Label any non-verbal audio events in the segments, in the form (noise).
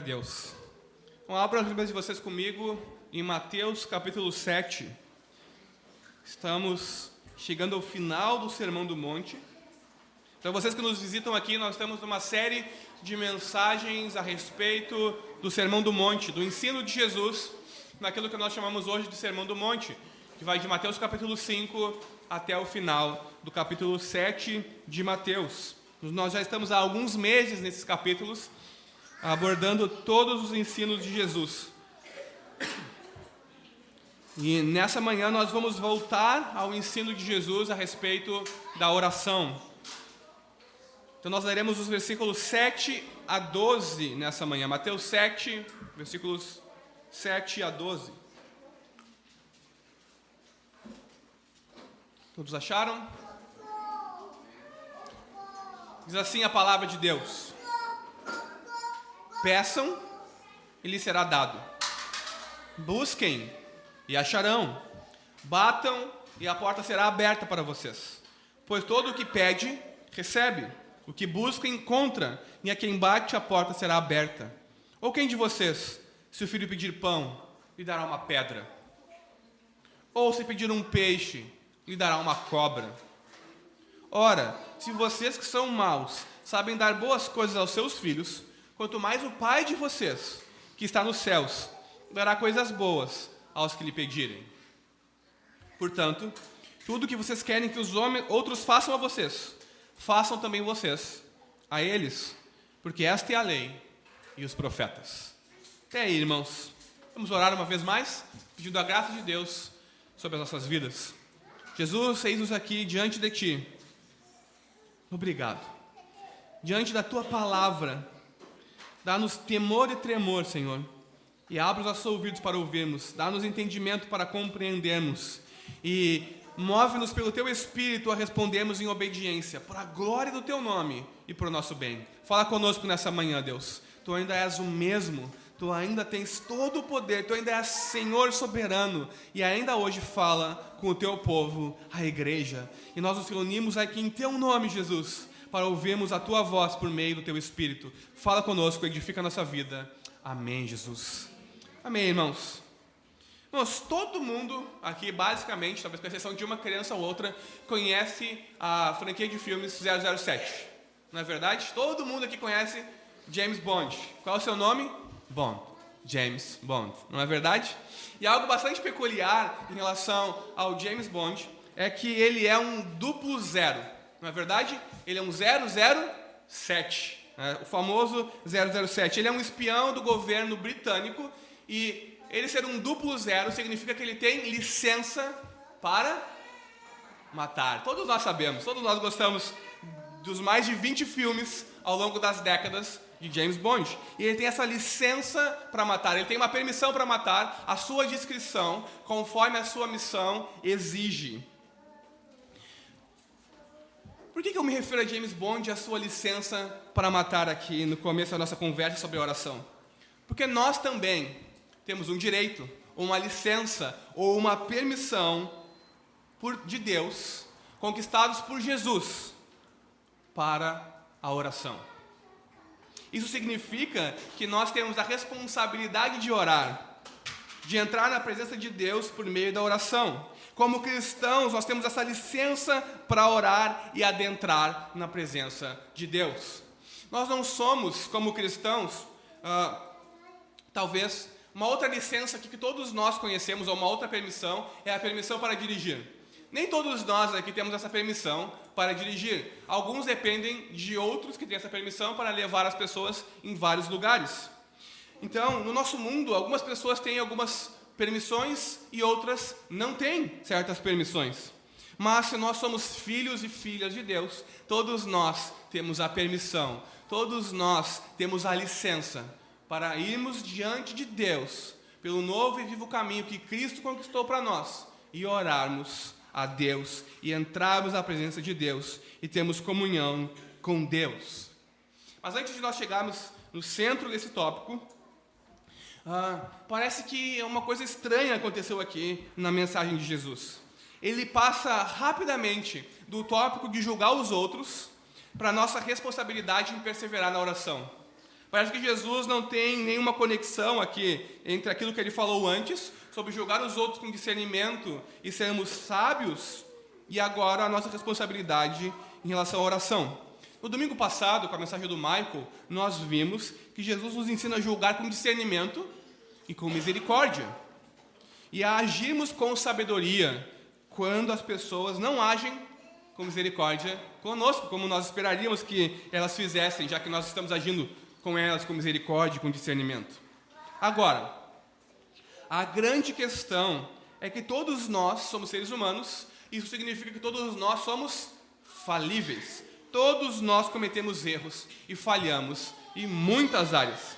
Deus. Então, abra as Bíblias de vocês comigo em Mateus capítulo 7. Estamos chegando ao final do Sermão do Monte. Então, vocês que nos visitam aqui, nós estamos numa série de mensagens a respeito do Sermão do Monte, do ensino de Jesus, naquilo que nós chamamos hoje de Sermão do Monte, que vai de Mateus capítulo 5 até o final do capítulo 7 de Mateus. Nós já estamos há alguns meses nesses capítulos abordando todos os ensinos de Jesus. E nessa manhã nós vamos voltar ao ensino de Jesus a respeito da oração. Então nós leremos os versículos 7 a 12 nessa manhã. Mateus 7, versículos 7 a 12. Todos acharam? Diz assim a palavra de Deus. Peçam e lhes será dado. Busquem e acharão. Batam e a porta será aberta para vocês. Pois todo o que pede, recebe. O que busca, encontra. E a quem bate, a porta será aberta. Ou quem de vocês, se o filho pedir pão, lhe dará uma pedra? Ou se pedir um peixe, lhe dará uma cobra? Ora, se vocês que são maus sabem dar boas coisas aos seus filhos, quanto mais o Pai de vocês, que está nos céus, dará coisas boas aos que lhe pedirem. Portanto, tudo que vocês querem que os homens, outros façam a vocês, façam também vocês a eles, porque esta é a lei e os profetas. Até aí, irmãos. Vamos orar uma vez mais, pedindo a graça de Deus sobre as nossas vidas. Jesus, eis-nos aqui diante de Ti. Obrigado. Diante da Tua palavra, Dá-nos temor e tremor, Senhor. E abre os nossos ouvidos para ouvirmos. Dá-nos entendimento para compreendermos. E move-nos pelo Teu Espírito a respondermos em obediência, para a glória do Teu nome e para o nosso bem. Fala conosco nessa manhã, Deus. Tu ainda és o mesmo. Tu ainda tens todo o poder, tu ainda és Senhor soberano e ainda hoje fala com o teu povo, a igreja. E nós nos reunimos aqui em teu nome, Jesus, para ouvirmos a tua voz por meio do teu Espírito. Fala conosco, edifica a nossa vida. Amém, Jesus. Amém, irmãos. Irmãos, todo mundo aqui, basicamente, talvez com exceção de uma criança ou outra, conhece a franquia de filmes 007. Não é verdade? Todo mundo aqui conhece James Bond. Qual é o seu nome? Bond. James Bond. Não é verdade? E algo bastante peculiar em relação ao James Bond é que ele é um duplo zero. Não é verdade? Ele é um 007, né? o famoso 007. Ele é um espião do governo britânico e ele ser um duplo zero significa que ele tem licença para matar. Todos nós sabemos, todos nós gostamos dos mais de 20 filmes ao longo das décadas de James Bond. E ele tem essa licença para matar, ele tem uma permissão para matar, a sua descrição, conforme a sua missão exige. Por que, que eu me refiro a James Bond e a sua licença para matar aqui no começo da nossa conversa sobre oração? Porque nós também temos um direito, uma licença ou uma permissão por, de Deus, conquistados por Jesus, para a oração. Isso significa que nós temos a responsabilidade de orar, de entrar na presença de Deus por meio da oração. Como cristãos, nós temos essa licença para orar e adentrar na presença de Deus. Nós não somos, como cristãos, ah, talvez uma outra licença que todos nós conhecemos, ou uma outra permissão, é a permissão para dirigir. Nem todos nós aqui temos essa permissão para dirigir. Alguns dependem de outros que têm essa permissão para levar as pessoas em vários lugares. Então, no nosso mundo, algumas pessoas têm algumas permissões e outras não têm certas permissões. Mas se nós somos filhos e filhas de Deus, todos nós temos a permissão, todos nós temos a licença para irmos diante de Deus pelo novo e vivo caminho que Cristo conquistou para nós e orarmos a Deus e entrarmos na presença de Deus e termos comunhão com Deus. Mas antes de nós chegarmos no centro desse tópico, ah, parece que uma coisa estranha aconteceu aqui na mensagem de Jesus. Ele passa rapidamente do tópico de julgar os outros para nossa responsabilidade em perseverar na oração. Parece que Jesus não tem nenhuma conexão aqui entre aquilo que ele falou antes, sobre julgar os outros com discernimento e sermos sábios, e agora a nossa responsabilidade em relação à oração. No domingo passado, com a mensagem do Michael, nós vimos que Jesus nos ensina a julgar com discernimento e com misericórdia, e a agirmos com sabedoria quando as pessoas não agem com misericórdia conosco, como nós esperaríamos que elas fizessem, já que nós estamos agindo com elas com misericórdia e com discernimento. Agora, a grande questão é que todos nós somos seres humanos, isso significa que todos nós somos falíveis. Todos nós cometemos erros e falhamos em muitas áreas.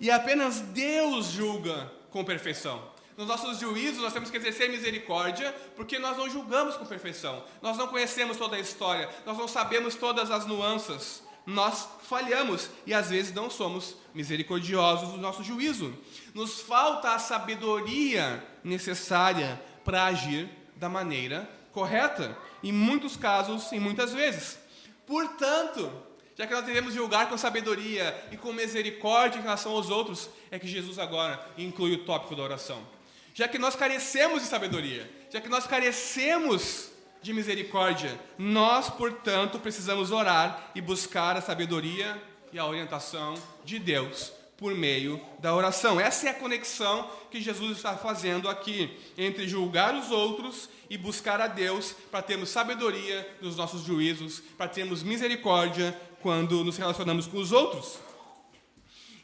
E apenas Deus julga com perfeição. Nos nossos juízos, nós temos que exercer misericórdia, porque nós não julgamos com perfeição. Nós não conhecemos toda a história, nós não sabemos todas as nuances nós falhamos e às vezes não somos misericordiosos no nosso juízo. Nos falta a sabedoria necessária para agir da maneira correta, em muitos casos e muitas vezes. Portanto, já que nós devemos julgar com sabedoria e com misericórdia em relação aos outros, é que Jesus agora inclui o tópico da oração. Já que nós carecemos de sabedoria, já que nós carecemos de misericórdia. Nós, portanto, precisamos orar e buscar a sabedoria e a orientação de Deus por meio da oração. Essa é a conexão que Jesus está fazendo aqui entre julgar os outros e buscar a Deus para termos sabedoria nos nossos juízos, para termos misericórdia quando nos relacionamos com os outros.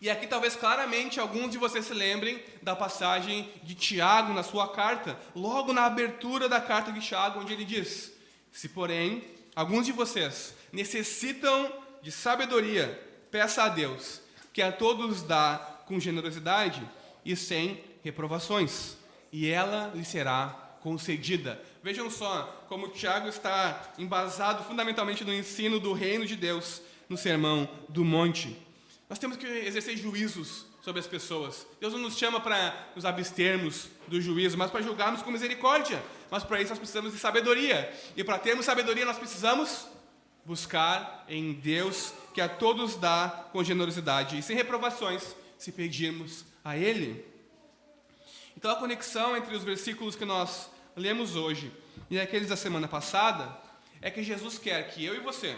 E aqui talvez claramente alguns de vocês se lembrem da passagem de Tiago na sua carta, logo na abertura da carta de Tiago, onde ele diz: Se, porém, alguns de vocês necessitam de sabedoria, peça a Deus, que a todos dá com generosidade e sem reprovações, e ela lhe será concedida. Vejam só como Tiago está embasado fundamentalmente no ensino do reino de Deus no Sermão do Monte. Nós temos que exercer juízos sobre as pessoas. Deus não nos chama para nos abstermos do juízo, mas para julgarmos com misericórdia. Mas para isso nós precisamos de sabedoria. E para termos sabedoria nós precisamos buscar em Deus que a todos dá com generosidade e sem reprovações, se pedirmos a Ele. Então a conexão entre os versículos que nós lemos hoje e aqueles da semana passada é que Jesus quer que eu e você,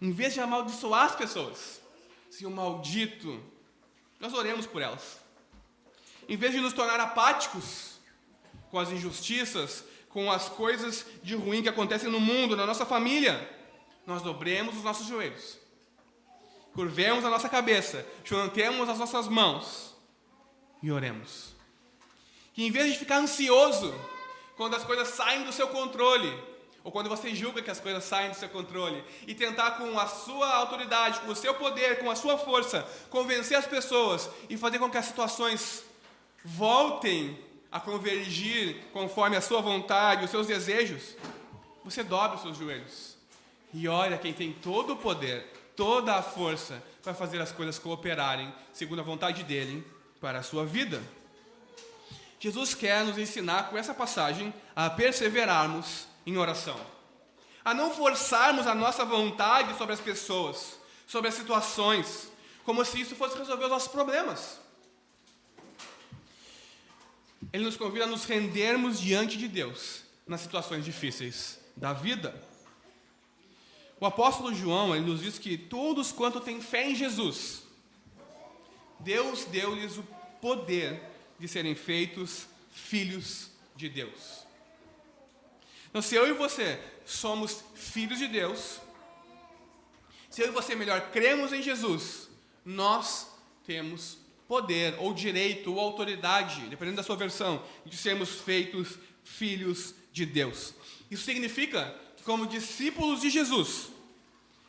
em vez de amaldiçoar as pessoas, Senhor maldito, nós oremos por elas. Em vez de nos tornar apáticos com as injustiças, com as coisas de ruim que acontecem no mundo, na nossa família, nós dobremos os nossos joelhos, curvemos a nossa cabeça, juntemos as nossas mãos e oremos. Que em vez de ficar ansioso quando as coisas saem do seu controle, ou quando você julga que as coisas saem do seu controle, e tentar com a sua autoridade, com o seu poder, com a sua força, convencer as pessoas e fazer com que as situações voltem a convergir conforme a sua vontade, os seus desejos, você dobra os seus joelhos e olha quem tem todo o poder, toda a força para fazer as coisas cooperarem segundo a vontade dele para a sua vida. Jesus quer nos ensinar com essa passagem a perseverarmos em oração. A não forçarmos a nossa vontade sobre as pessoas, sobre as situações, como se isso fosse resolver os nossos problemas. Ele nos convida a nos rendermos diante de Deus nas situações difíceis da vida. O apóstolo João ele nos diz que todos quanto têm fé em Jesus, Deus deu-lhes o poder de serem feitos filhos de Deus. Então, se eu e você somos filhos de Deus, se eu e você, melhor, cremos em Jesus, nós temos poder, ou direito, ou autoridade, dependendo da sua versão, de sermos feitos filhos de Deus. Isso significa como discípulos de Jesus,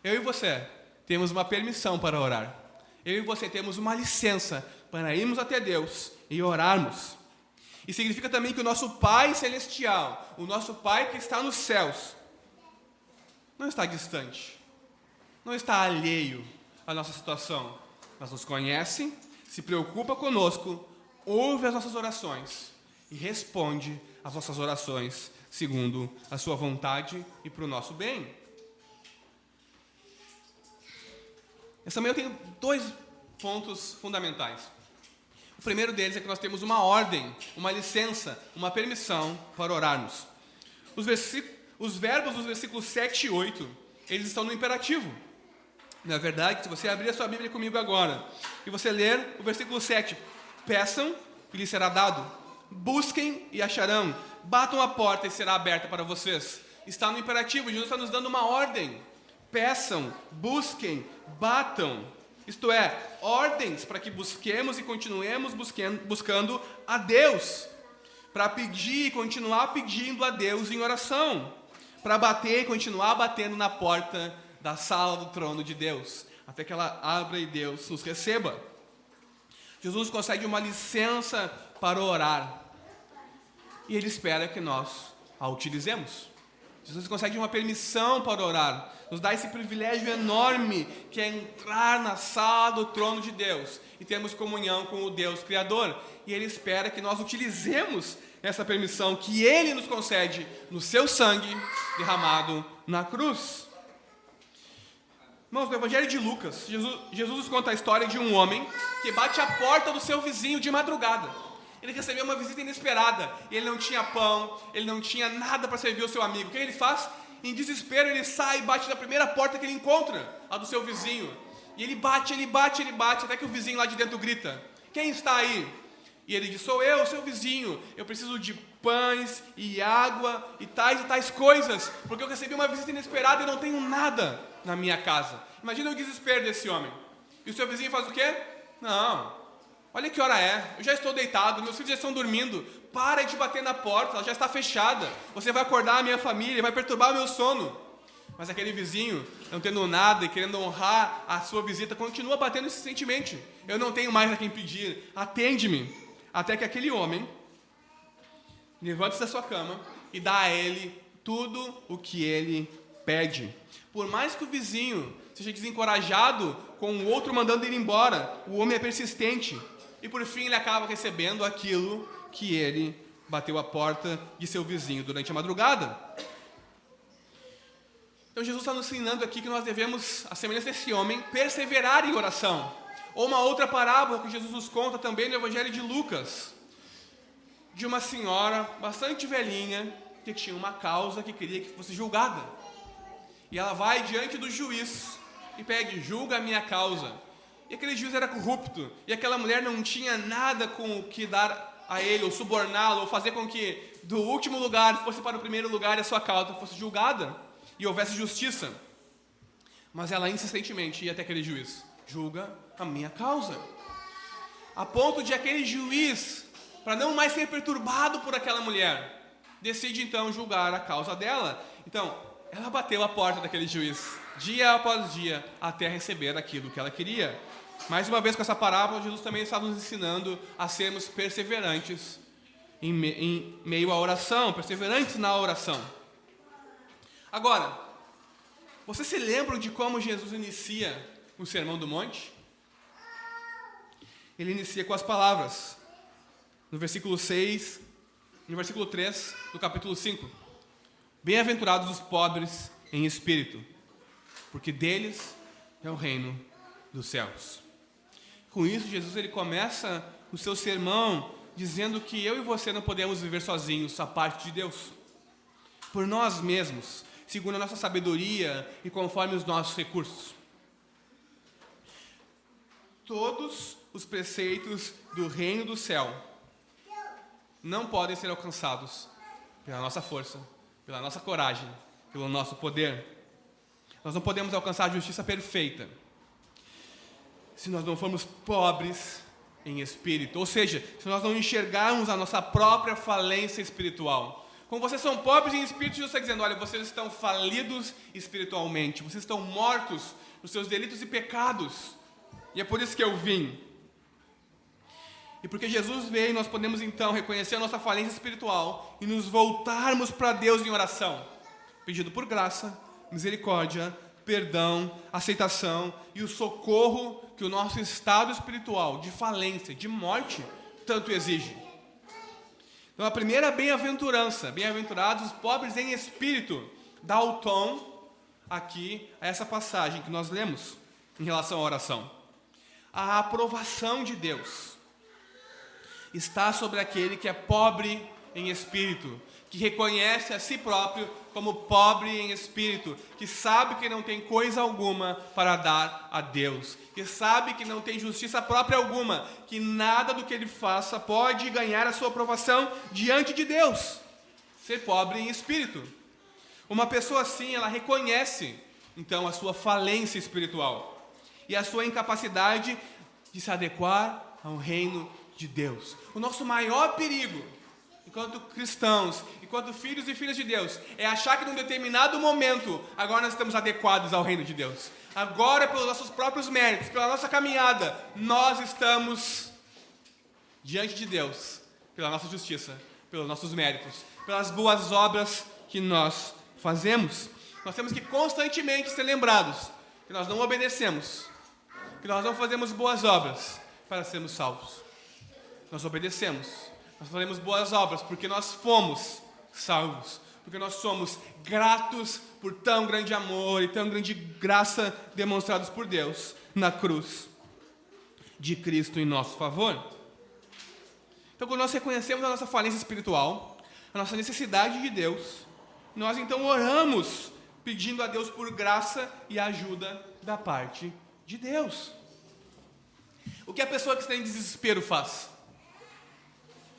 eu e você temos uma permissão para orar. Eu e você temos uma licença para irmos até Deus e orarmos. E significa também que o nosso Pai Celestial, o nosso Pai que está nos céus, não está distante, não está alheio à nossa situação, mas nos conhece, se preocupa conosco, ouve as nossas orações e responde às nossas orações segundo a sua vontade e para o nosso bem. Essa manhã eu tenho dois pontos fundamentais. O primeiro deles é que nós temos uma ordem, uma licença, uma permissão para orarmos. Os, os verbos dos versículos 7 e 8, eles estão no imperativo. Na verdade, se você abrir a sua Bíblia comigo agora e você ler o versículo 7, peçam e lhes será dado, busquem e acharão, batam a porta e será aberta para vocês. Está no imperativo, Jesus está nos dando uma ordem. Peçam, busquem, batam. Isto é, ordens para que busquemos e continuemos buscando a Deus. Para pedir e continuar pedindo a Deus em oração. Para bater e continuar batendo na porta da sala do trono de Deus, até que ela abra e Deus nos receba. Jesus consegue uma licença para orar e ele espera que nós a utilizemos. Jesus consegue uma permissão para orar, nos dá esse privilégio enorme que é entrar na sala do trono de Deus e termos comunhão com o Deus Criador. E Ele espera que nós utilizemos essa permissão que Ele nos concede no seu sangue derramado na cruz. Irmãos, no Evangelho de Lucas, Jesus, Jesus nos conta a história de um homem que bate a porta do seu vizinho de madrugada. Ele recebeu uma visita inesperada. E ele não tinha pão, ele não tinha nada para servir o seu amigo. O que ele faz? Em desespero, ele sai e bate na primeira porta que ele encontra, a do seu vizinho. E ele bate, ele bate, ele bate, até que o vizinho lá de dentro grita: Quem está aí? E ele diz: Sou eu, seu vizinho. Eu preciso de pães e água e tais e tais coisas, porque eu recebi uma visita inesperada e não tenho nada na minha casa. Imagina o desespero desse homem. E o seu vizinho faz o quê? Não. Olha que hora é. Eu já estou deitado, meus filhos já estão dormindo. Para de bater na porta, ela já está fechada. Você vai acordar a minha família, vai perturbar o meu sono. Mas aquele vizinho, não tendo nada e querendo honrar a sua visita, continua batendo insistentemente. Eu não tenho mais a quem pedir. Atende-me. Até que aquele homem levante-se da sua cama e dá a ele tudo o que ele pede. Por mais que o vizinho seja desencorajado com o outro mandando ele embora, o homem é persistente. E por fim ele acaba recebendo aquilo que ele bateu a porta de seu vizinho durante a madrugada. Então Jesus está nos ensinando aqui que nós devemos, a semelhança desse homem, perseverar em oração. Ou uma outra parábola que Jesus nos conta também no Evangelho de Lucas, de uma senhora bastante velhinha que tinha uma causa que queria que fosse julgada. E ela vai diante do juiz e pede: julga a minha causa. E aquele juiz era corrupto, e aquela mulher não tinha nada com o que dar a ele, ou suborná-lo, ou fazer com que do último lugar fosse para o primeiro lugar e a sua causa fosse julgada e houvesse justiça. Mas ela insistentemente ia até aquele juiz: julga a minha causa. A ponto de aquele juiz para não mais ser perturbado por aquela mulher, decide então julgar a causa dela. Então, ela bateu a porta daquele juiz, dia após dia, até receber aquilo que ela queria. Mais uma vez, com essa parábola, Jesus também está nos ensinando a sermos perseverantes em, me, em meio à oração, perseverantes na oração. Agora, você se lembra de como Jesus inicia o Sermão do Monte? Ele inicia com as palavras: no versículo 6, no versículo 3 do capítulo 5. Bem-aventurados os pobres em espírito, porque deles é o reino dos céus. Com isso, Jesus ele começa o seu sermão dizendo que eu e você não podemos viver sozinhos a parte de Deus. Por nós mesmos, segundo a nossa sabedoria e conforme os nossos recursos. Todos os preceitos do reino do céu não podem ser alcançados pela nossa força, pela nossa coragem, pelo nosso poder. Nós não podemos alcançar a justiça perfeita se nós não formos pobres em espírito, ou seja, se nós não enxergarmos a nossa própria falência espiritual. Como vocês são pobres em espírito, Jesus está dizendo: olha, vocês estão falidos espiritualmente, vocês estão mortos nos seus delitos e pecados, e é por isso que eu vim. E porque Jesus veio, nós podemos então reconhecer a nossa falência espiritual e nos voltarmos para Deus em oração, pedindo por graça, misericórdia, perdão, aceitação e o socorro que o nosso estado espiritual de falência, de morte, tanto exige. Então, a primeira bem-aventurança, bem-aventurados os pobres em espírito, dá o tom aqui a essa passagem que nós lemos em relação à oração. a aprovação de Deus está sobre aquele que é pobre em espírito, que reconhece a si próprio como pobre em espírito, que sabe que não tem coisa alguma para dar a Deus, que sabe que não tem justiça própria alguma, que nada do que ele faça pode ganhar a sua aprovação diante de Deus. Ser pobre em espírito. Uma pessoa assim, ela reconhece então a sua falência espiritual e a sua incapacidade de se adequar ao reino de Deus. O nosso maior perigo, enquanto cristãos, enquanto filhos e filhas de Deus, é achar que num determinado momento agora nós estamos adequados ao reino de Deus. Agora, pelos nossos próprios méritos, pela nossa caminhada, nós estamos diante de Deus, pela nossa justiça, pelos nossos méritos, pelas boas obras que nós fazemos. Nós temos que constantemente ser lembrados que nós não obedecemos, que nós não fazemos boas obras para sermos salvos. Nós obedecemos, nós fazemos boas obras porque nós fomos salvos, porque nós somos gratos por tão grande amor e tão grande graça demonstrados por Deus na cruz de Cristo em nosso favor. Então, quando nós reconhecemos a nossa falência espiritual, a nossa necessidade de Deus, nós então oramos pedindo a Deus por graça e ajuda da parte de Deus. O que a pessoa que está em desespero faz?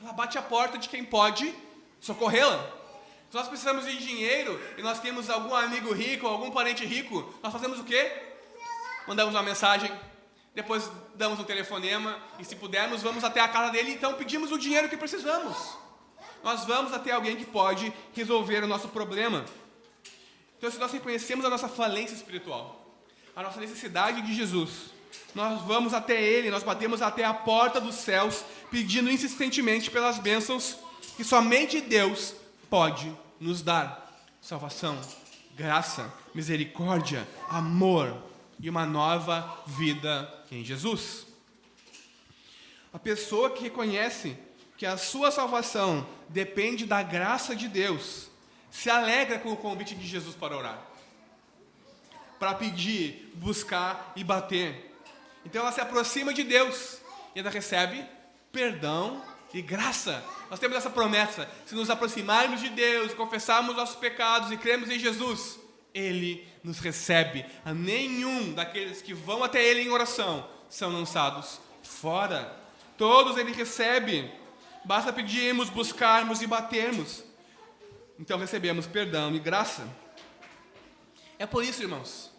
Ela bate a porta de quem pode socorrê-la. Se nós precisamos de dinheiro e nós temos algum amigo rico, algum parente rico, nós fazemos o quê? Mandamos uma mensagem, depois damos um telefonema e se pudermos vamos até a casa dele, então pedimos o dinheiro que precisamos. Nós vamos até alguém que pode resolver o nosso problema. Então, se nós reconhecemos a nossa falência espiritual, a nossa necessidade de Jesus, nós vamos até Ele, nós batemos até a porta dos céus, pedindo insistentemente pelas bênçãos que somente Deus pode nos dar: salvação, graça, misericórdia, amor e uma nova vida em Jesus. A pessoa que reconhece que a sua salvação depende da graça de Deus, se alegra com o convite de Jesus para orar, para pedir, buscar e bater. Então ela se aproxima de Deus e ela recebe perdão e graça. Nós temos essa promessa: se nos aproximarmos de Deus, confessarmos nossos pecados e cremos em Jesus, Ele nos recebe. A nenhum daqueles que vão até Ele em oração são lançados fora. Todos Ele recebe. Basta pedirmos, buscarmos e batermos. Então recebemos perdão e graça. É por isso, irmãos,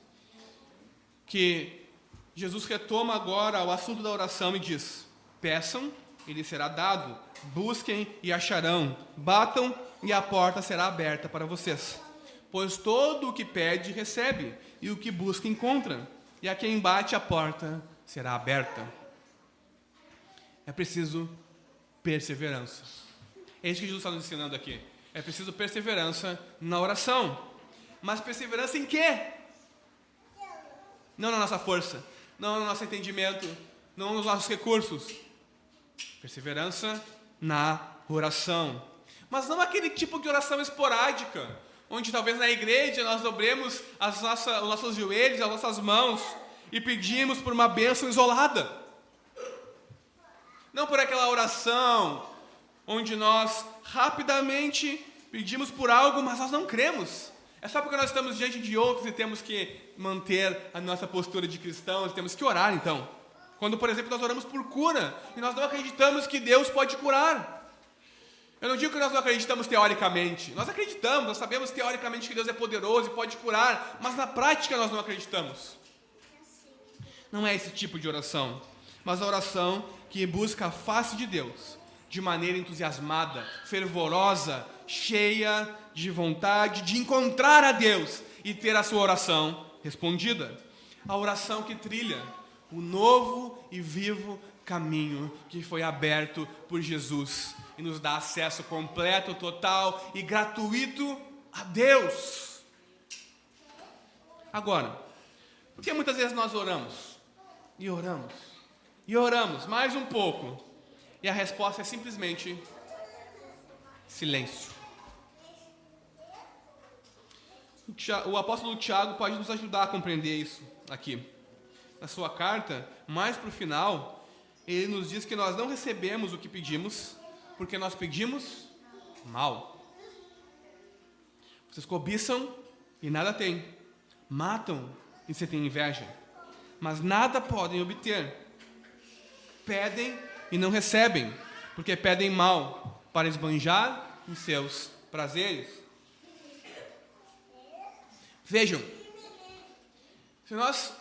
que Jesus retoma agora o assunto da oração e diz: Peçam, e lhes será dado, busquem e acharão, batam e a porta será aberta para vocês. Pois todo o que pede, recebe, e o que busca, encontra, e a quem bate a porta será aberta. É preciso perseverança. É isso que Jesus está nos ensinando aqui. É preciso perseverança na oração. Mas perseverança em quê? Não na nossa força, não no nosso entendimento, não nos nossos recursos. Perseverança na oração. Mas não aquele tipo de oração esporádica, onde talvez na igreja nós dobremos as nossas, os nossos joelhos, as nossas mãos e pedimos por uma bênção isolada. Não por aquela oração onde nós rapidamente pedimos por algo, mas nós não cremos. É só porque nós estamos diante de outros e temos que manter a nossa postura de cristãos, temos que orar então. Quando, por exemplo, nós oramos por cura e nós não acreditamos que Deus pode curar. Eu não digo que nós não acreditamos teoricamente. Nós acreditamos, nós sabemos teoricamente que Deus é poderoso e pode curar, mas na prática nós não acreditamos. Não é esse tipo de oração, mas a oração que busca a face de Deus de maneira entusiasmada, fervorosa, cheia de vontade de encontrar a Deus e ter a sua oração respondida. A oração que trilha o novo e vivo caminho que foi aberto por Jesus e nos dá acesso completo, total e gratuito a Deus. Agora, por que muitas vezes nós oramos e oramos e oramos mais um pouco. E a resposta é simplesmente silêncio. O apóstolo Tiago pode nos ajudar a compreender isso aqui. Na sua carta, mais para o final, ele nos diz que nós não recebemos o que pedimos, porque nós pedimos mal. Vocês cobiçam e nada têm, matam e você tem inveja, mas nada podem obter. Pedem e não recebem, porque pedem mal para esbanjar em seus prazeres. Vejam, se nós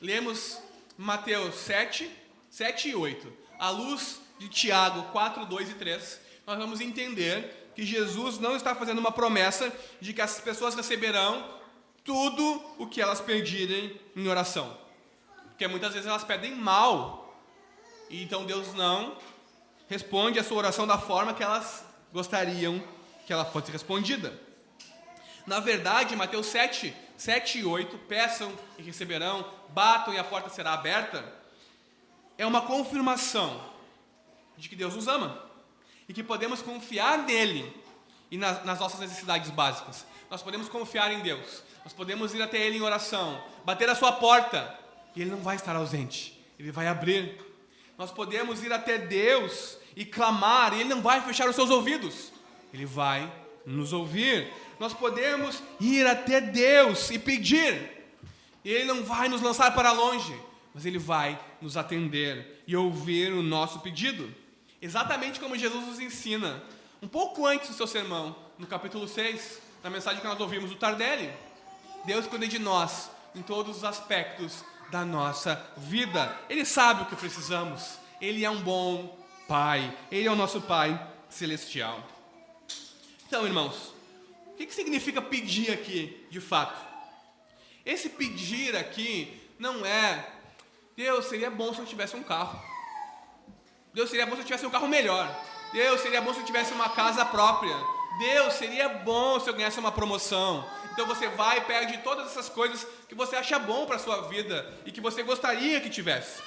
lemos Mateus 7, 7 e 8, à luz de Tiago 4, 2 e 3, nós vamos entender que Jesus não está fazendo uma promessa de que as pessoas receberão tudo o que elas pedirem em oração. Porque muitas vezes elas pedem mal. E então Deus não responde a sua oração da forma que elas gostariam que ela fosse respondida. Na verdade, Mateus 7, 7 e 8, peçam e receberão, batam e a porta será aberta, é uma confirmação de que Deus nos ama e que podemos confiar nele e nas, nas nossas necessidades básicas. Nós podemos confiar em Deus, nós podemos ir até Ele em oração, bater a sua porta, e Ele não vai estar ausente, Ele vai abrir. Nós podemos ir até Deus e clamar, e Ele não vai fechar os seus ouvidos, Ele vai nos ouvir. Nós podemos ir até Deus e pedir, e Ele não vai nos lançar para longe, mas Ele vai nos atender e ouvir o nosso pedido. Exatamente como Jesus nos ensina, um pouco antes do seu sermão, no capítulo 6, na mensagem que nós ouvimos do Tardelli. Deus cuida de nós em todos os aspectos da nossa vida. Ele sabe o que precisamos. Ele é um bom Pai. Ele é o nosso Pai celestial. Então, irmãos, o que, que significa pedir aqui, de fato? Esse pedir aqui não é Deus, seria bom se eu tivesse um carro. Deus, seria bom se eu tivesse um carro melhor. Deus, seria bom se eu tivesse uma casa própria. Deus, seria bom se eu ganhasse uma promoção. Então você vai e perde todas essas coisas que você acha bom para a sua vida e que você gostaria que tivesse.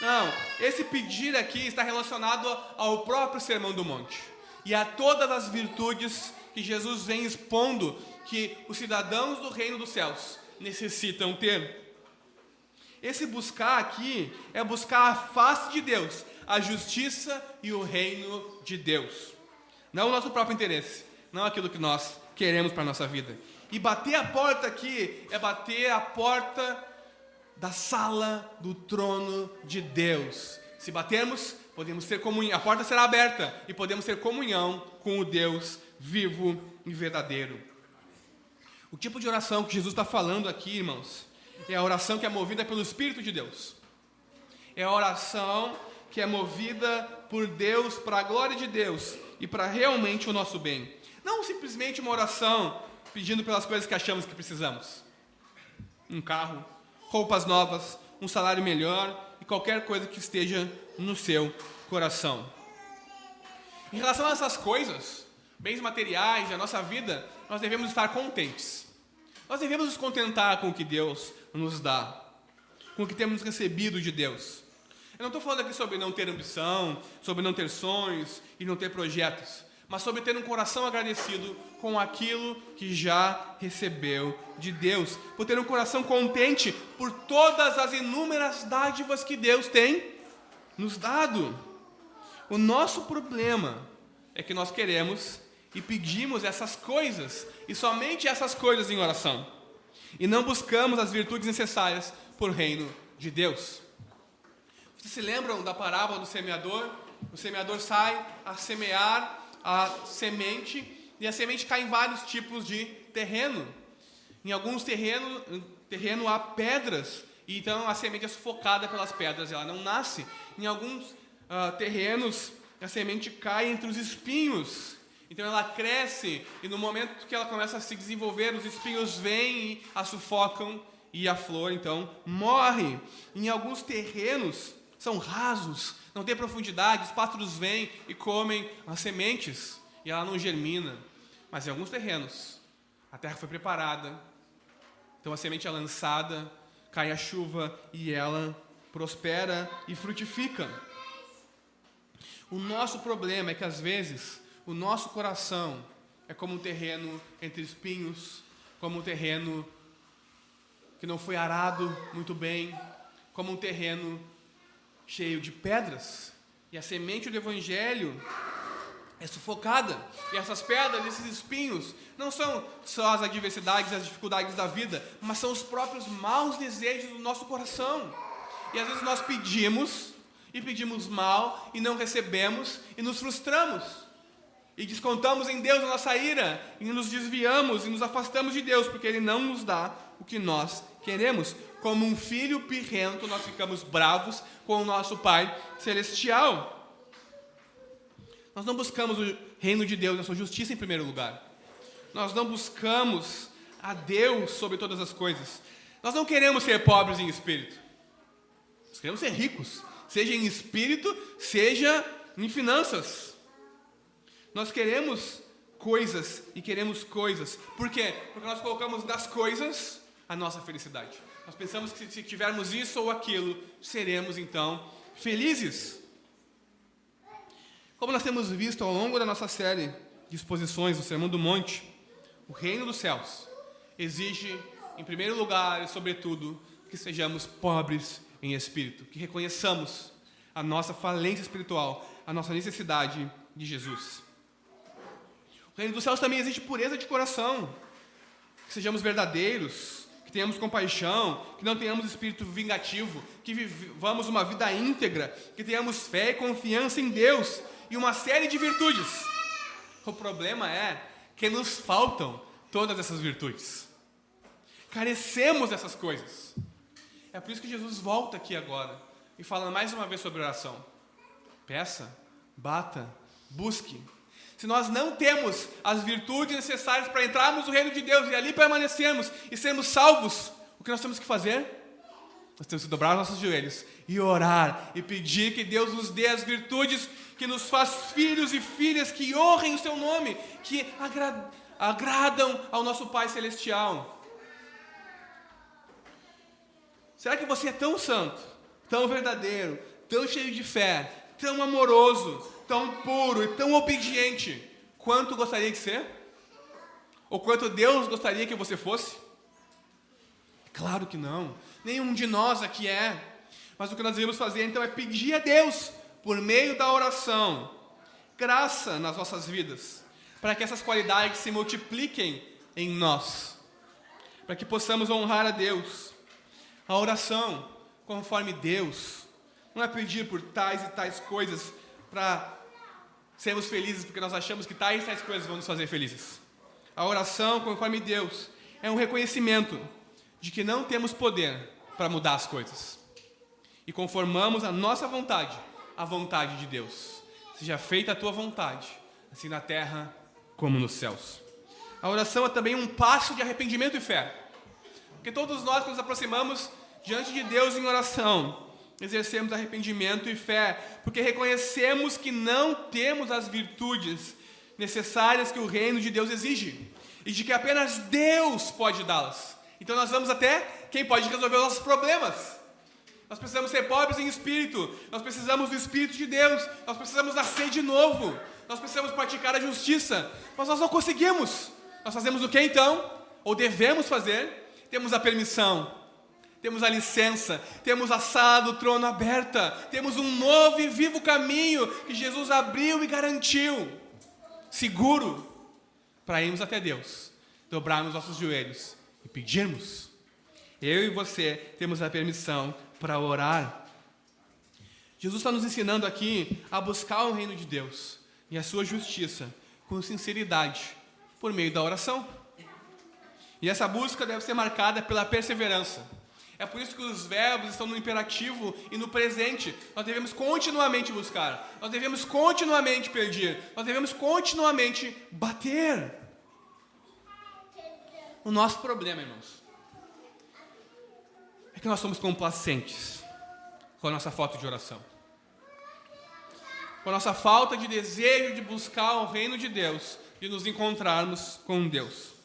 Não, esse pedir aqui está relacionado ao próprio Sermão do Monte e a todas as virtudes que Jesus vem expondo que os cidadãos do reino dos céus necessitam ter. Esse buscar aqui é buscar a face de Deus, a justiça e o reino de Deus. Não o nosso próprio interesse, não aquilo que nós queremos para a nossa vida. E bater a porta aqui é bater a porta da sala do trono de Deus. Se batermos, podemos ter comunhão, a porta será aberta e podemos ter comunhão com o Deus vivo e verdadeiro. O tipo de oração que Jesus está falando aqui, irmãos, é a oração que é movida pelo Espírito de Deus. É a oração que é movida por Deus, para a glória de Deus e para realmente o nosso bem. Não simplesmente uma oração pedindo pelas coisas que achamos que precisamos. Um carro, roupas novas, um salário melhor e qualquer coisa que esteja no seu coração. Em relação a essas coisas, bens materiais e a nossa vida, nós devemos estar contentes. Nós devemos nos contentar com o que Deus nos dá, com o que temos recebido de Deus. Eu não estou falando aqui sobre não ter ambição, sobre não ter sonhos e não ter projetos mas sobre ter um coração agradecido com aquilo que já recebeu de Deus, por ter um coração contente por todas as inúmeras dádivas que Deus tem nos dado. O nosso problema é que nós queremos e pedimos essas coisas, e somente essas coisas em oração, e não buscamos as virtudes necessárias por reino de Deus. Vocês se lembram da parábola do semeador? O semeador sai a semear a semente e a semente cai em vários tipos de terreno. Em alguns terrenos terreno há pedras e então a semente é sufocada pelas pedras, ela não nasce. Em alguns uh, terrenos a semente cai entre os espinhos, então ela cresce e no momento que ela começa a se desenvolver, os espinhos vêm e a sufocam e a flor então morre. Em alguns terrenos são rasos, não tem profundidade, os pássaros vêm e comem as sementes e ela não germina. Mas em alguns terrenos, a terra foi preparada, então a semente é lançada, cai a chuva e ela prospera e frutifica. O nosso problema é que às vezes o nosso coração é como um terreno entre espinhos, como um terreno que não foi arado muito bem, como um terreno cheio de pedras. E a semente do Evangelho é sufocada. E essas pedras, esses espinhos, não são só as adversidades, as dificuldades da vida, mas são os próprios maus desejos do nosso coração. E às vezes nós pedimos, e pedimos mal, e não recebemos, e nos frustramos. E descontamos em Deus a nossa ira, e nos desviamos e nos afastamos de Deus, porque Ele não nos dá o que nós queremos. Como um filho pirrento, nós ficamos bravos com o nosso Pai Celestial. Nós não buscamos o reino de Deus, a sua justiça em primeiro lugar. Nós não buscamos a Deus sobre todas as coisas. Nós não queremos ser pobres em espírito. Nós queremos ser ricos, seja em espírito, seja em finanças. Nós queremos coisas e queremos coisas. Por quê? Porque nós colocamos nas coisas a nossa felicidade. Nós pensamos que se tivermos isso ou aquilo, seremos então felizes. Como nós temos visto ao longo da nossa série de exposições do Sermão do Monte, o reino dos céus exige, em primeiro lugar e sobretudo, que sejamos pobres em espírito, que reconheçamos a nossa falência espiritual, a nossa necessidade de Jesus. Reino dos céus também exige pureza de coração, que sejamos verdadeiros, que tenhamos compaixão, que não tenhamos espírito vingativo, que vivamos uma vida íntegra, que tenhamos fé e confiança em Deus, e uma série de virtudes. O problema é que nos faltam todas essas virtudes. Carecemos dessas coisas. É por isso que Jesus volta aqui agora e fala mais uma vez sobre oração. Peça, bata, busque. Se nós não temos as virtudes necessárias para entrarmos no reino de Deus e ali permanecermos e sermos salvos, o que nós temos que fazer? Nós temos que dobrar os nossos joelhos e orar e pedir que Deus nos dê as virtudes que nos faz filhos e filhas que honrem o seu nome, que agra agradam ao nosso Pai Celestial. Será que você é tão santo, tão verdadeiro, tão cheio de fé, tão amoroso, tão puro e tão obediente quanto gostaria de ser? Ou quanto Deus gostaria que você fosse? Claro que não. Nenhum de nós aqui é. Mas o que nós devemos fazer então é pedir a Deus, por meio da oração, graça nas nossas vidas, para que essas qualidades se multipliquem em nós, para que possamos honrar a Deus. A oração, conforme Deus, não é pedir por tais e tais coisas para sermos felizes, porque nós achamos que tais e tais coisas vão nos fazer felizes. A oração, conforme Deus, é um reconhecimento de que não temos poder para mudar as coisas. E conformamos a nossa vontade à vontade de Deus. Seja feita a tua vontade, assim na terra como nos céus. A oração é também um passo de arrependimento e fé. Porque todos nós que nos aproximamos diante de Deus em oração, exercemos arrependimento e fé, porque reconhecemos que não temos as virtudes necessárias que o reino de Deus exige, e de que apenas Deus pode dá-las. Então nós vamos até quem pode resolver os nossos problemas. Nós precisamos ser pobres em espírito, nós precisamos do Espírito de Deus, nós precisamos nascer de novo, nós precisamos praticar a justiça, mas nós não conseguimos. Nós fazemos o que então? Ou devemos fazer? Temos a permissão, temos a licença, temos a sala do trono aberta, temos um novo e vivo caminho que Jesus abriu e garantiu, seguro, para irmos até Deus, dobrarmos nossos joelhos e pedirmos. Eu e você temos a permissão para orar. Jesus está nos ensinando aqui a buscar o reino de Deus e a sua justiça com sinceridade por meio da oração. E essa busca deve ser marcada pela perseverança. É por isso que os verbos estão no imperativo e no presente. Nós devemos continuamente buscar, nós devemos continuamente pedir, nós devemos continuamente bater. O nosso problema, irmãos, é que nós somos complacentes com a nossa falta de oração. Com a nossa falta de desejo de buscar o reino de Deus, de nos encontrarmos com Deus.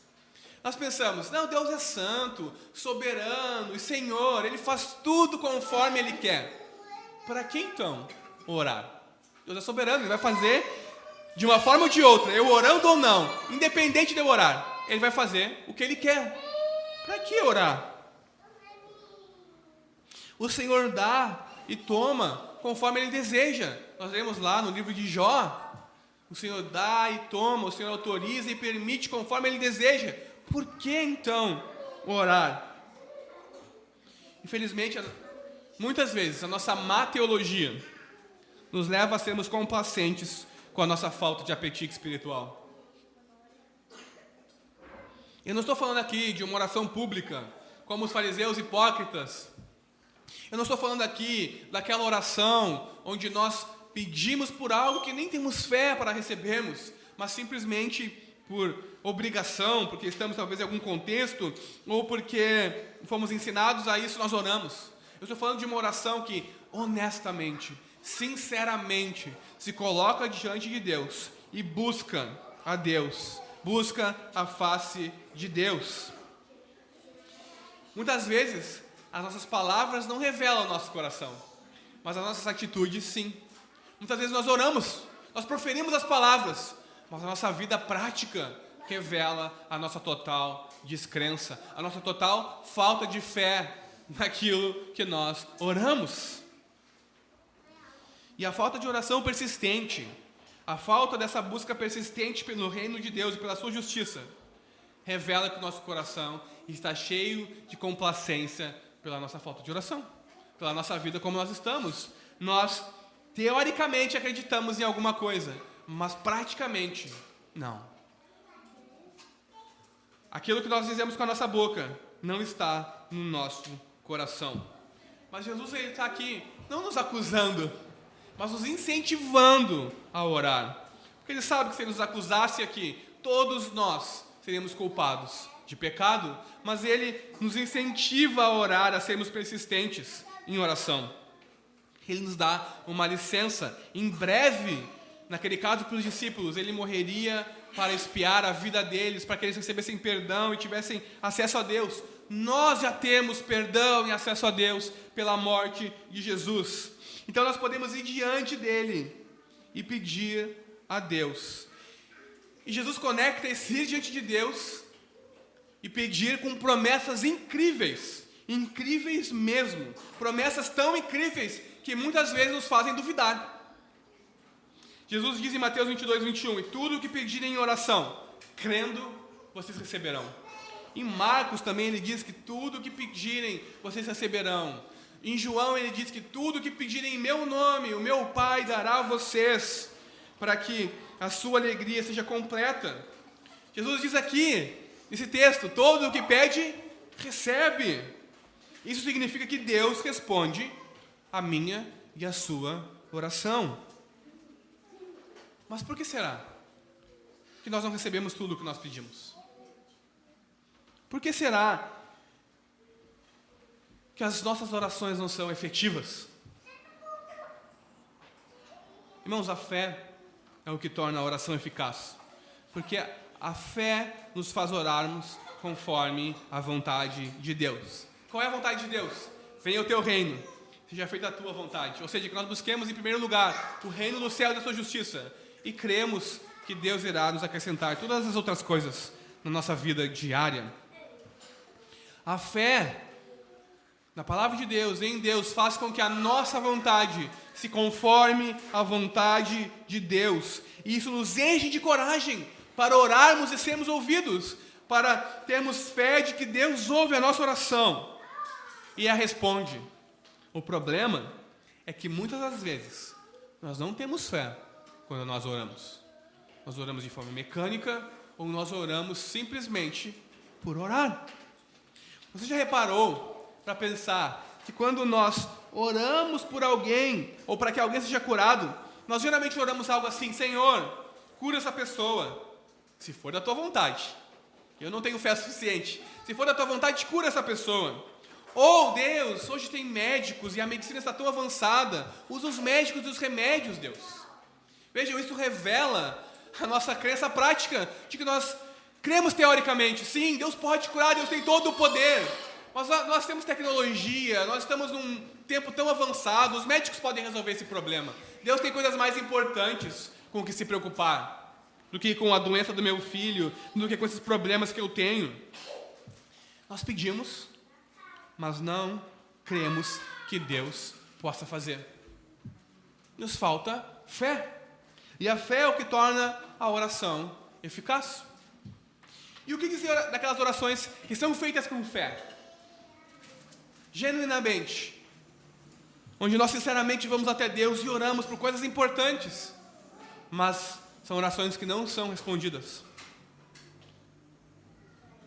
Nós pensamos, não, Deus é santo, soberano e Senhor, Ele faz tudo conforme Ele quer. Para que então orar? Deus é soberano, Ele vai fazer de uma forma ou de outra, eu orando ou não, independente de eu orar, Ele vai fazer o que Ele quer. Para que orar? O Senhor dá e toma conforme Ele deseja. Nós lemos lá no livro de Jó. O Senhor dá e toma, o Senhor autoriza e permite conforme Ele deseja. Por que então orar? Infelizmente, muitas vezes a nossa má teologia nos leva a sermos complacentes com a nossa falta de apetite espiritual. Eu não estou falando aqui de uma oração pública, como os fariseus hipócritas. Eu não estou falando aqui daquela oração onde nós pedimos por algo que nem temos fé para recebermos, mas simplesmente por obrigação, porque estamos talvez em algum contexto, ou porque fomos ensinados a isso, nós oramos. Eu estou falando de uma oração que, honestamente, sinceramente, se coloca diante de Deus e busca a Deus, busca a face de Deus. Muitas vezes, as nossas palavras não revelam o nosso coração, mas as nossas atitudes sim. Muitas vezes nós oramos, nós proferimos as palavras, mas a nossa vida prática revela a nossa total descrença, a nossa total falta de fé naquilo que nós oramos. E a falta de oração persistente, a falta dessa busca persistente pelo reino de Deus e pela sua justiça, revela que o nosso coração está cheio de complacência pela nossa falta de oração, pela nossa vida como nós estamos. Nós, teoricamente, acreditamos em alguma coisa, mas praticamente, não. Aquilo que nós dizemos com a nossa boca não está no nosso coração. Mas Jesus está aqui não nos acusando, mas nos incentivando a orar. Porque Ele sabe que se Ele nos acusasse aqui, todos nós seríamos culpados de pecado, mas Ele nos incentiva a orar, a sermos persistentes em oração. Ele nos dá uma licença. Em breve, naquele caso para os discípulos, Ele morreria para espiar a vida deles, para que eles recebessem perdão e tivessem acesso a Deus. Nós já temos perdão e acesso a Deus pela morte de Jesus. Então nós podemos ir diante dele e pedir a Deus. E Jesus conecta esse ir diante de Deus e pedir com promessas incríveis, incríveis mesmo, promessas tão incríveis que muitas vezes nos fazem duvidar. Jesus diz em Mateus 22, 21: E tudo o que pedirem em oração, crendo, vocês receberão. Em Marcos também ele diz que tudo o que pedirem, vocês receberão. Em João ele diz que tudo o que pedirem em meu nome, o meu Pai dará a vocês, para que a sua alegria seja completa. Jesus diz aqui, nesse texto: todo o que pede, recebe. Isso significa que Deus responde a minha e a sua oração. Mas por que será que nós não recebemos tudo o que nós pedimos? Por que será que as nossas orações não são efetivas? Irmãos, a fé é o que torna a oração eficaz. Porque a fé nos faz orarmos conforme a vontade de Deus. Qual é a vontade de Deus? Venha o teu reino, seja feita a tua vontade. Ou seja, que nós busquemos em primeiro lugar o reino do céu e da sua justiça e cremos que Deus irá nos acrescentar todas as outras coisas na nossa vida diária. A fé na palavra de Deus, em Deus, faz com que a nossa vontade se conforme à vontade de Deus. E isso nos enche de coragem para orarmos e sermos ouvidos, para termos fé de que Deus ouve a nossa oração e a responde. O problema é que muitas das vezes nós não temos fé quando nós oramos. Nós oramos de forma mecânica ou nós oramos simplesmente por orar. Você já reparou para pensar que quando nós oramos por alguém ou para que alguém seja curado, nós geralmente oramos algo assim: Senhor, cura essa pessoa, se for da tua vontade. Eu não tenho fé suficiente. Se for da tua vontade, cura essa pessoa. Ou Deus, hoje tem médicos e a medicina está tão avançada, usa os médicos e os remédios, Deus. Vejam, isso revela a nossa crença prática de que nós cremos teoricamente. Sim, Deus pode curar, Deus tem todo o poder. Mas nós temos tecnologia, nós estamos num tempo tão avançado, os médicos podem resolver esse problema. Deus tem coisas mais importantes com que se preocupar do que com a doença do meu filho, do que com esses problemas que eu tenho. Nós pedimos, mas não cremos que Deus possa fazer. Nos falta fé. E a fé é o que torna a oração eficaz. E o que dizer daquelas orações que são feitas com fé? Genuinamente. Onde nós sinceramente vamos até Deus e oramos por coisas importantes. Mas são orações que não são respondidas.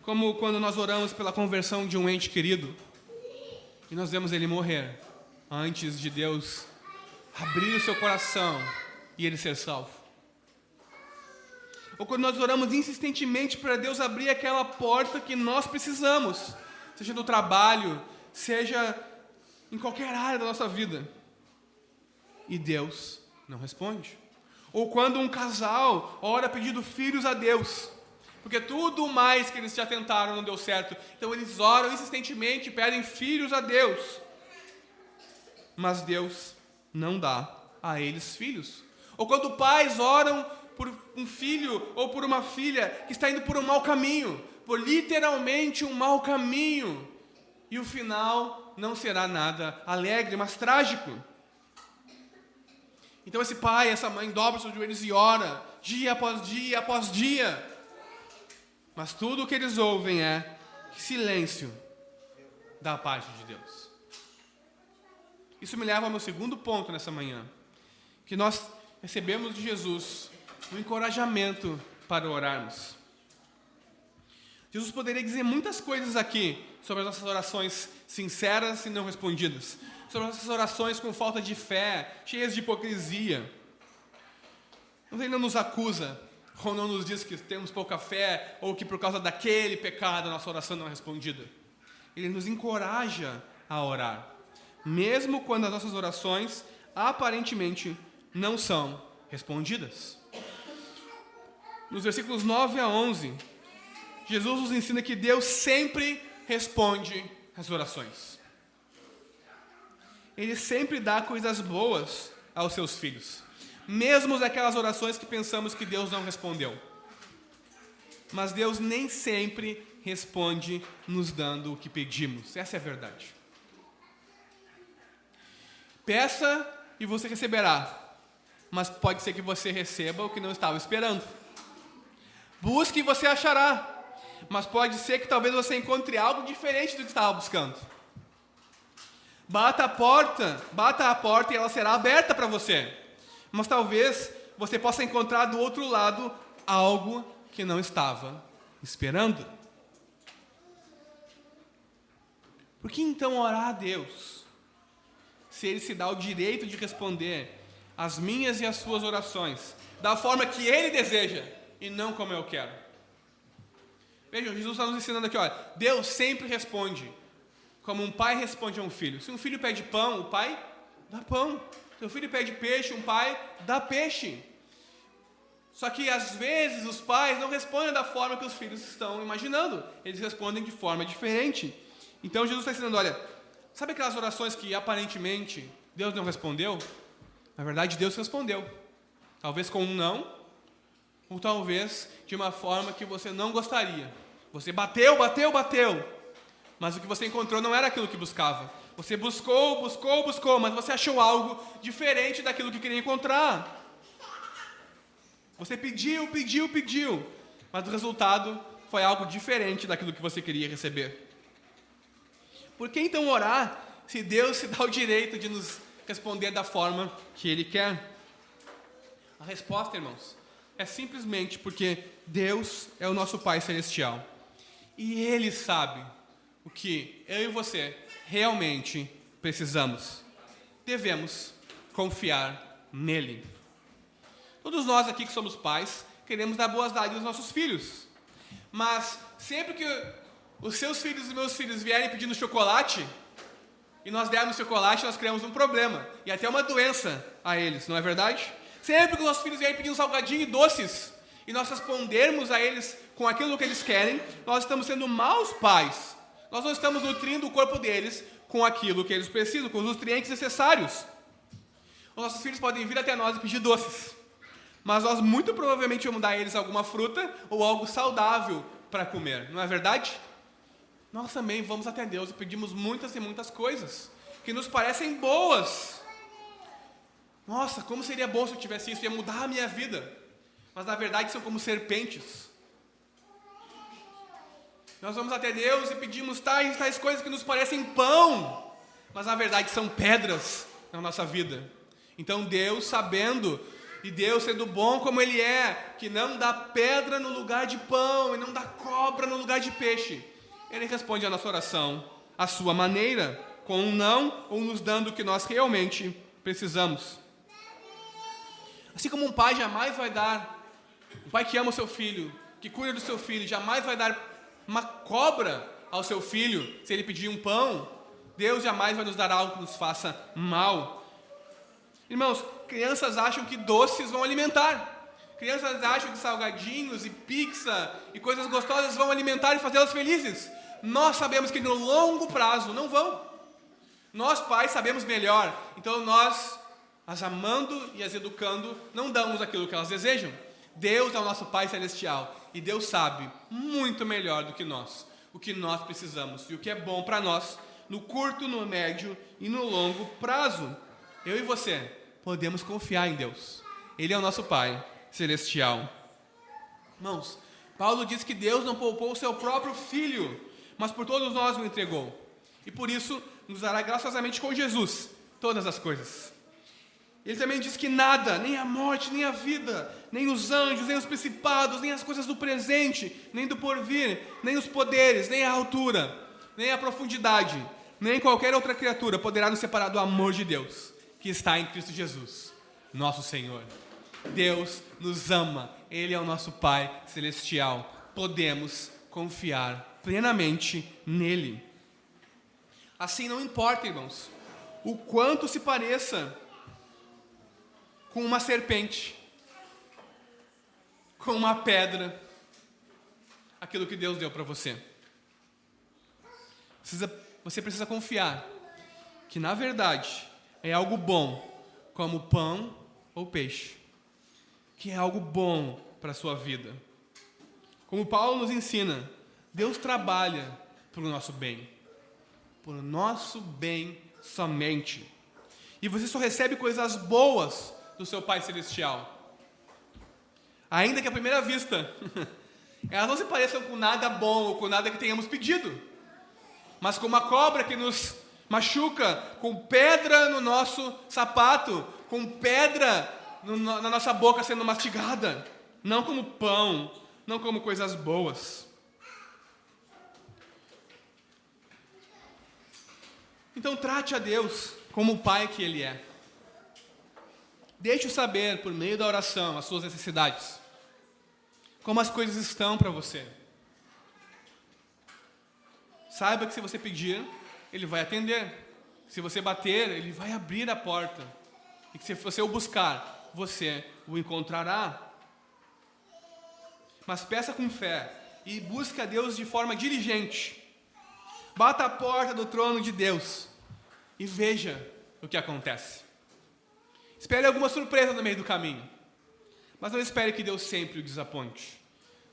Como quando nós oramos pela conversão de um ente querido e nós vemos ele morrer antes de Deus abrir o seu coração e ele ser salvo. Ou quando nós oramos insistentemente para Deus abrir aquela porta que nós precisamos, seja no trabalho, seja em qualquer área da nossa vida, e Deus não responde. Ou quando um casal ora pedindo filhos a Deus, porque tudo mais que eles já tentaram não deu certo, então eles oram insistentemente, pedem filhos a Deus, mas Deus não dá a eles filhos. Ou quando pais oram por um filho ou por uma filha que está indo por um mau caminho, por literalmente um mau caminho, e o final não será nada alegre, mas trágico. Então esse pai, essa mãe dobra seus joelhos e ora, dia após dia após dia. Mas tudo o que eles ouvem é silêncio da parte de Deus. Isso me leva ao meu segundo ponto nessa manhã, que nós recebemos de Jesus um encorajamento para orarmos. Jesus poderia dizer muitas coisas aqui sobre as nossas orações sinceras e não respondidas, sobre as nossas orações com falta de fé, cheias de hipocrisia. Mas ele não nos acusa, ou não nos diz que temos pouca fé, ou que por causa daquele pecado a nossa oração não é respondida. Ele nos encoraja a orar, mesmo quando as nossas orações aparentemente não são respondidas nos versículos 9 a 11, Jesus nos ensina que Deus sempre responde às orações. Ele sempre dá coisas boas aos seus filhos, mesmo aquelas orações que pensamos que Deus não respondeu. Mas Deus nem sempre responde nos dando o que pedimos, essa é a verdade. Peça e você receberá, mas pode ser que você receba o que não estava esperando. Busque e você achará. Mas pode ser que talvez você encontre algo diferente do que estava buscando. Bata a porta, bata a porta e ela será aberta para você. Mas talvez você possa encontrar do outro lado algo que não estava esperando. Por que então orar a Deus? Se Ele se dá o direito de responder as minhas e as suas orações da forma que Ele deseja e não como eu quero. Vejam, Jesus está nos ensinando aqui, olha, Deus sempre responde como um pai responde a um filho. Se um filho pede pão, o pai dá pão. Se um filho pede peixe, um pai dá peixe. Só que às vezes os pais não respondem da forma que os filhos estão imaginando. Eles respondem de forma diferente. Então Jesus está ensinando, olha, sabe aquelas orações que aparentemente Deus não respondeu? Na verdade, Deus respondeu. Talvez com um não, ou talvez de uma forma que você não gostaria. Você bateu, bateu, bateu, mas o que você encontrou não era aquilo que buscava. Você buscou, buscou, buscou, mas você achou algo diferente daquilo que queria encontrar. Você pediu, pediu, pediu, mas o resultado foi algo diferente daquilo que você queria receber. Por que então orar se Deus se dá o direito de nos responder da forma que Ele quer? A resposta, irmãos, é simplesmente porque Deus é o nosso Pai Celestial. E Ele sabe o que eu e você realmente precisamos. Devemos confiar nele. Todos nós aqui que somos pais queremos dar boas dádivas aos nossos filhos. Mas sempre que os seus filhos e meus filhos vierem pedindo chocolate e nós dermos chocolate, nós criamos um problema e até uma doença a eles, não é verdade? Sempre que os nossos filhos vierem pedindo salgadinho e doces, e nós respondermos a eles com aquilo que eles querem, nós estamos sendo maus pais. Nós não estamos nutrindo o corpo deles com aquilo que eles precisam, com os nutrientes necessários. Os nossos filhos podem vir até nós e pedir doces, mas nós muito provavelmente vamos dar a eles alguma fruta ou algo saudável para comer, não é verdade? Nós também vamos até Deus e pedimos muitas e muitas coisas. que nos parecem boas. Nossa, como seria bom se eu tivesse isso, ia mudar a minha vida. Mas na verdade são como serpentes. Nós vamos até Deus e pedimos tais tais coisas que nos parecem pão, mas na verdade são pedras na nossa vida. Então Deus, sabendo e Deus sendo bom como Ele é, que não dá pedra no lugar de pão e não dá cobra no lugar de peixe, Ele responde a nossa oração à sua maneira, com um não ou nos dando o que nós realmente precisamos. Assim como um pai jamais vai dar, um pai que ama o seu filho, que cuida do seu filho, jamais vai dar uma cobra ao seu filho se ele pedir um pão, Deus jamais vai nos dar algo que nos faça mal. Irmãos, crianças acham que doces vão alimentar. Crianças acham que salgadinhos e pizza e coisas gostosas vão alimentar e fazê-las felizes. Nós sabemos que no longo prazo não vão. Nós, pais, sabemos melhor. Então nós, as amando e as educando, não damos aquilo que elas desejam. Deus é o nosso Pai Celestial e Deus sabe muito melhor do que nós o que nós precisamos e o que é bom para nós no curto, no médio e no longo prazo. Eu e você podemos confiar em Deus. Ele é o nosso Pai celestial. Irmãos, Paulo diz que Deus não poupou o seu próprio filho, mas por todos nós o entregou. E por isso nos dará graciosamente com Jesus todas as coisas. Ele também diz que nada, nem a morte, nem a vida, nem os anjos, nem os principados, nem as coisas do presente, nem do porvir, nem os poderes, nem a altura, nem a profundidade, nem qualquer outra criatura poderá nos separar do amor de Deus que está em Cristo Jesus, nosso Senhor. Deus nos ama, Ele é o nosso Pai celestial. Podemos confiar plenamente nele. Assim, não importa, irmãos, o quanto se pareça com uma serpente, com uma pedra, aquilo que Deus deu para você. você precisa confiar que, na verdade, é algo bom, como pão ou peixe, que é algo bom para a sua vida. Como Paulo nos ensina, Deus trabalha para o nosso bem, para o nosso bem somente. E você só recebe coisas boas do seu Pai Celestial. Ainda que à primeira vista (laughs) elas não se pareçam com nada bom ou com nada que tenhamos pedido, mas com uma cobra que nos machuca, com pedra no nosso sapato, com pedra no, na nossa boca sendo mastigada, não como pão, não como coisas boas. Então trate a Deus como o Pai que Ele é. Deixe-o saber, por meio da oração, as suas necessidades. Como as coisas estão para você. Saiba que se você pedir, Ele vai atender. Se você bater, Ele vai abrir a porta. E que se você o buscar, você o encontrará. Mas peça com fé e busque a Deus de forma diligente. Bata a porta do trono de Deus e veja o que acontece. Espere alguma surpresa no meio do caminho. Mas não espere que Deus sempre o desaponte.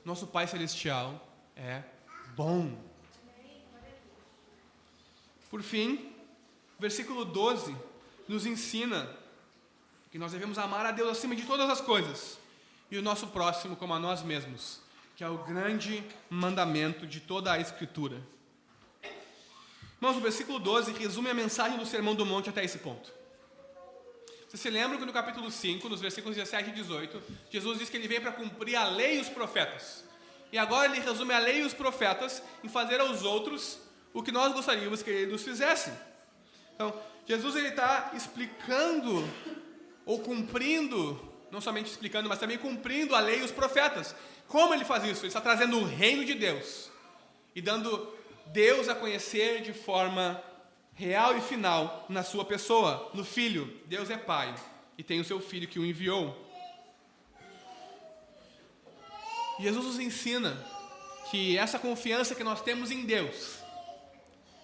Nosso Pai Celestial é bom. Por fim, versículo 12 nos ensina que nós devemos amar a Deus acima de todas as coisas e o nosso próximo como a nós mesmos, que é o grande mandamento de toda a Escritura. Irmãos, o versículo 12 resume a mensagem do Sermão do Monte até esse ponto. Você se lembra que no capítulo 5, nos versículos 17 e 18, Jesus diz que ele veio para cumprir a lei e os profetas. E agora ele resume a lei e os profetas em fazer aos outros o que nós gostaríamos que ele nos fizesse. Então, Jesus ele está explicando ou cumprindo, não somente explicando, mas também cumprindo a lei e os profetas. Como ele faz isso? Ele está trazendo o reino de Deus e dando Deus a conhecer de forma real e final na sua pessoa, no Filho. Deus é Pai e tem o seu Filho que o enviou. Jesus nos ensina que essa confiança que nós temos em Deus,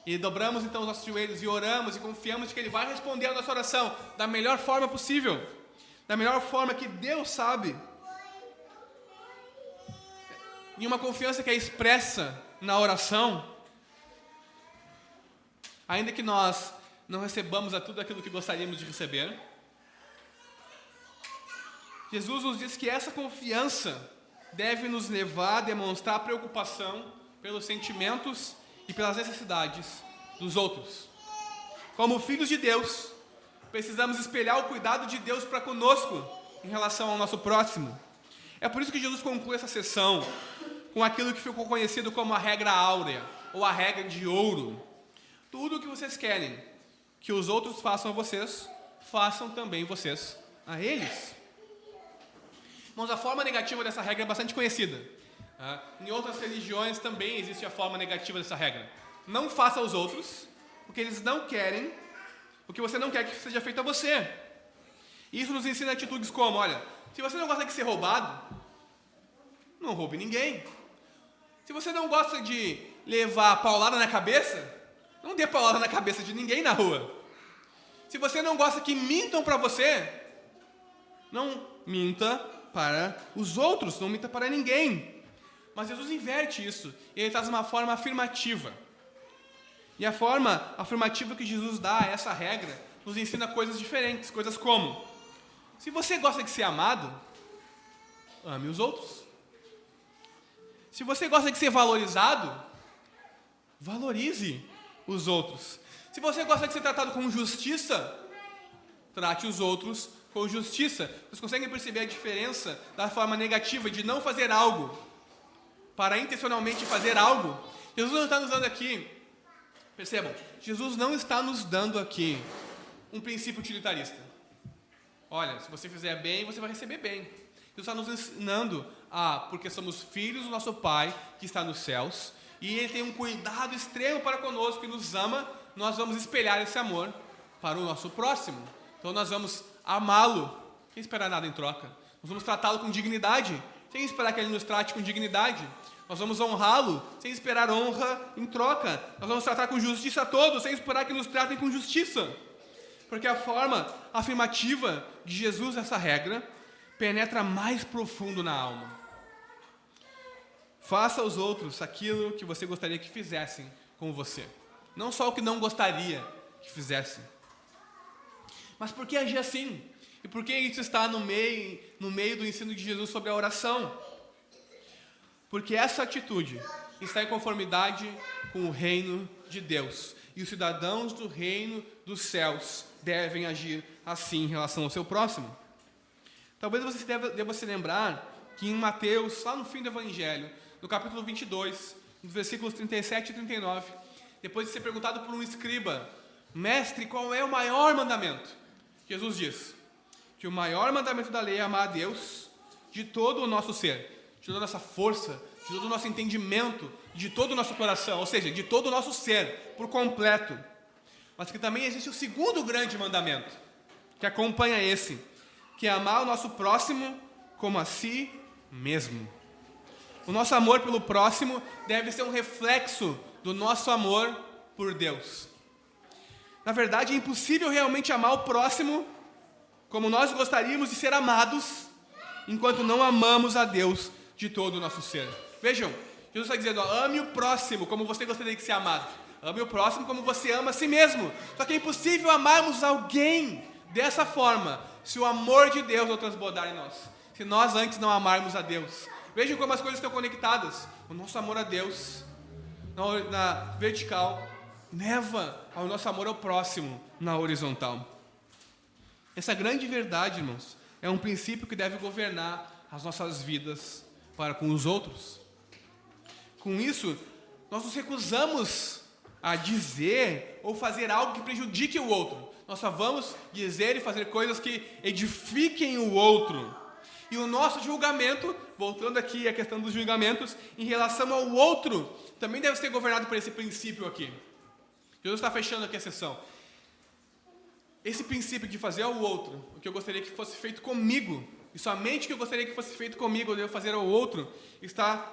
e dobramos então os nossos joelhos e oramos e confiamos que Ele vai responder a nossa oração da melhor forma possível, da melhor forma que Deus sabe, e uma confiança que é expressa na oração, Ainda que nós não recebamos a tudo aquilo que gostaríamos de receber. Jesus nos diz que essa confiança deve nos levar a demonstrar preocupação pelos sentimentos e pelas necessidades dos outros. Como filhos de Deus, precisamos espelhar o cuidado de Deus para conosco em relação ao nosso próximo. É por isso que Jesus conclui essa sessão com aquilo que ficou conhecido como a regra áurea ou a regra de ouro. Tudo o que vocês querem que os outros façam a vocês, façam também vocês a eles. Irmãos, a forma negativa dessa regra é bastante conhecida. Ah, em outras religiões também existe a forma negativa dessa regra. Não faça aos outros o que eles não querem, o que você não quer que seja feito a você. Isso nos ensina atitudes como, olha, se você não gosta de ser roubado, não roube ninguém. Se você não gosta de levar paulada na cabeça, não dê paulada na cabeça de ninguém na rua. Se você não gosta que mintam para você, não minta para os outros, não minta para ninguém. Mas Jesus inverte isso e ele traz uma forma afirmativa. E a forma afirmativa que Jesus dá a essa regra nos ensina coisas diferentes, coisas como: se você gosta de ser amado, ame os outros. Se você gosta de ser valorizado, valorize os outros. Se você gosta de ser tratado com justiça, trate os outros com justiça. Vocês conseguem perceber a diferença da forma negativa de não fazer algo para intencionalmente fazer algo? Jesus não está nos dando aqui, percebam, Jesus não está nos dando aqui um princípio utilitarista. Olha, se você fizer bem, você vai receber bem. Jesus está nos ensinando a, porque somos filhos do nosso Pai que está nos céus, e Ele tem um cuidado extremo para conosco e nos ama, nós vamos espelhar esse amor para o nosso próximo. Então nós vamos amá-lo, sem esperar nada em troca. Nós vamos tratá-lo com dignidade, sem esperar que ele nos trate com dignidade. Nós vamos honrá-lo, sem esperar honra em troca. Nós vamos tratar com justiça a todos, sem esperar que nos tratem com justiça. Porque a forma afirmativa de Jesus essa regra penetra mais profundo na alma. Faça aos outros aquilo que você gostaria que fizessem com você. Não só o que não gostaria que fizessem. Mas por que agir assim? E por que isso está no meio, no meio do ensino de Jesus sobre a oração? Porque essa atitude está em conformidade com o reino de Deus. E os cidadãos do reino dos céus devem agir assim em relação ao seu próximo. Talvez você deva, deva se lembrar que em Mateus, lá no fim do Evangelho, no capítulo 22, nos versículos 37 e 39, depois de ser perguntado por um escriba, mestre, qual é o maior mandamento? Jesus diz que o maior mandamento da lei é amar a Deus de todo o nosso ser, de toda a nossa força, de todo o nosso entendimento, de todo o nosso coração, ou seja, de todo o nosso ser, por completo. Mas que também existe o segundo grande mandamento, que acompanha esse, que é amar o nosso próximo como a si mesmo. O nosso amor pelo próximo deve ser um reflexo do nosso amor por Deus. Na verdade, é impossível realmente amar o próximo como nós gostaríamos de ser amados, enquanto não amamos a Deus de todo o nosso ser. Vejam, Jesus está dizendo: ó, ame o próximo como você gostaria de ser amado. Ame o próximo como você ama a si mesmo. Só que é impossível amarmos alguém dessa forma se o amor de Deus não transbordar em nós. Se nós antes não amarmos a Deus. Vejam como as coisas estão conectadas. O nosso amor a Deus, na, vertical, leva ao nosso amor ao próximo na horizontal. Essa grande verdade, irmãos, é um princípio que deve governar as nossas vidas para com os outros. Com isso, nós nos recusamos a dizer ou fazer algo que prejudique o outro. Nós só vamos dizer e fazer coisas que edifiquem o outro. E o nosso julgamento, voltando aqui à questão dos julgamentos, em relação ao outro, também deve ser governado por esse princípio aqui. Jesus está fechando aqui a sessão. Esse princípio de fazer ao outro o que eu gostaria que fosse feito comigo, e somente o que eu gostaria que fosse feito comigo eu devo fazer ao outro, está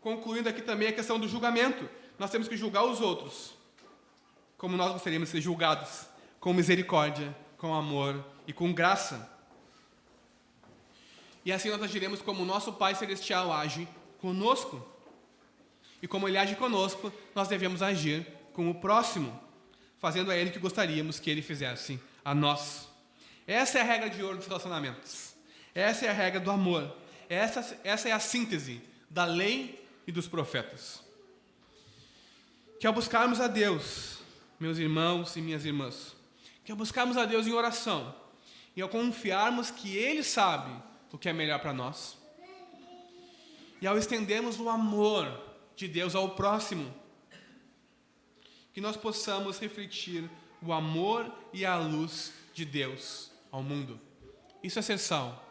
concluindo aqui também a questão do julgamento. Nós temos que julgar os outros como nós gostaríamos de ser julgados, com misericórdia, com amor e com graça. E assim nós agiremos como o nosso Pai Celestial age conosco. E como Ele age conosco, nós devemos agir com o próximo. fazendo a Ele o que gostaríamos que Ele fizesse a nós. Essa é a regra de ouro dos relacionamentos. Essa é a regra do amor. Essa, essa é a síntese da lei e dos profetas. Que ao buscarmos a Deus, meus irmãos e minhas irmãs, que ao buscarmos a Deus em oração e ao confiarmos que Ele sabe o que é melhor para nós, e ao estendermos o amor de Deus ao próximo, que nós possamos refletir o amor e a luz de Deus ao mundo. Isso é ser sal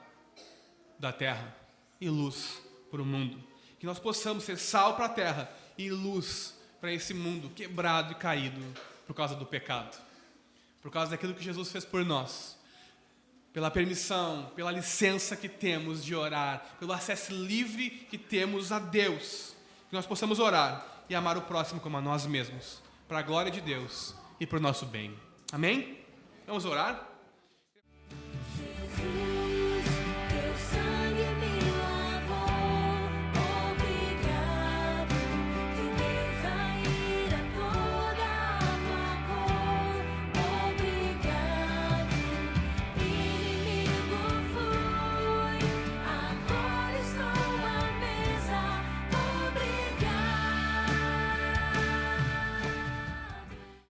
da terra e luz para o mundo. Que nós possamos ser sal para a terra e luz para esse mundo quebrado e caído por causa do pecado, por causa daquilo que Jesus fez por nós, pela permissão, pela licença que temos de orar, pelo acesso livre que temos a Deus, que nós possamos orar e amar o próximo como a nós mesmos, para a glória de Deus e para o nosso bem. Amém? Vamos orar?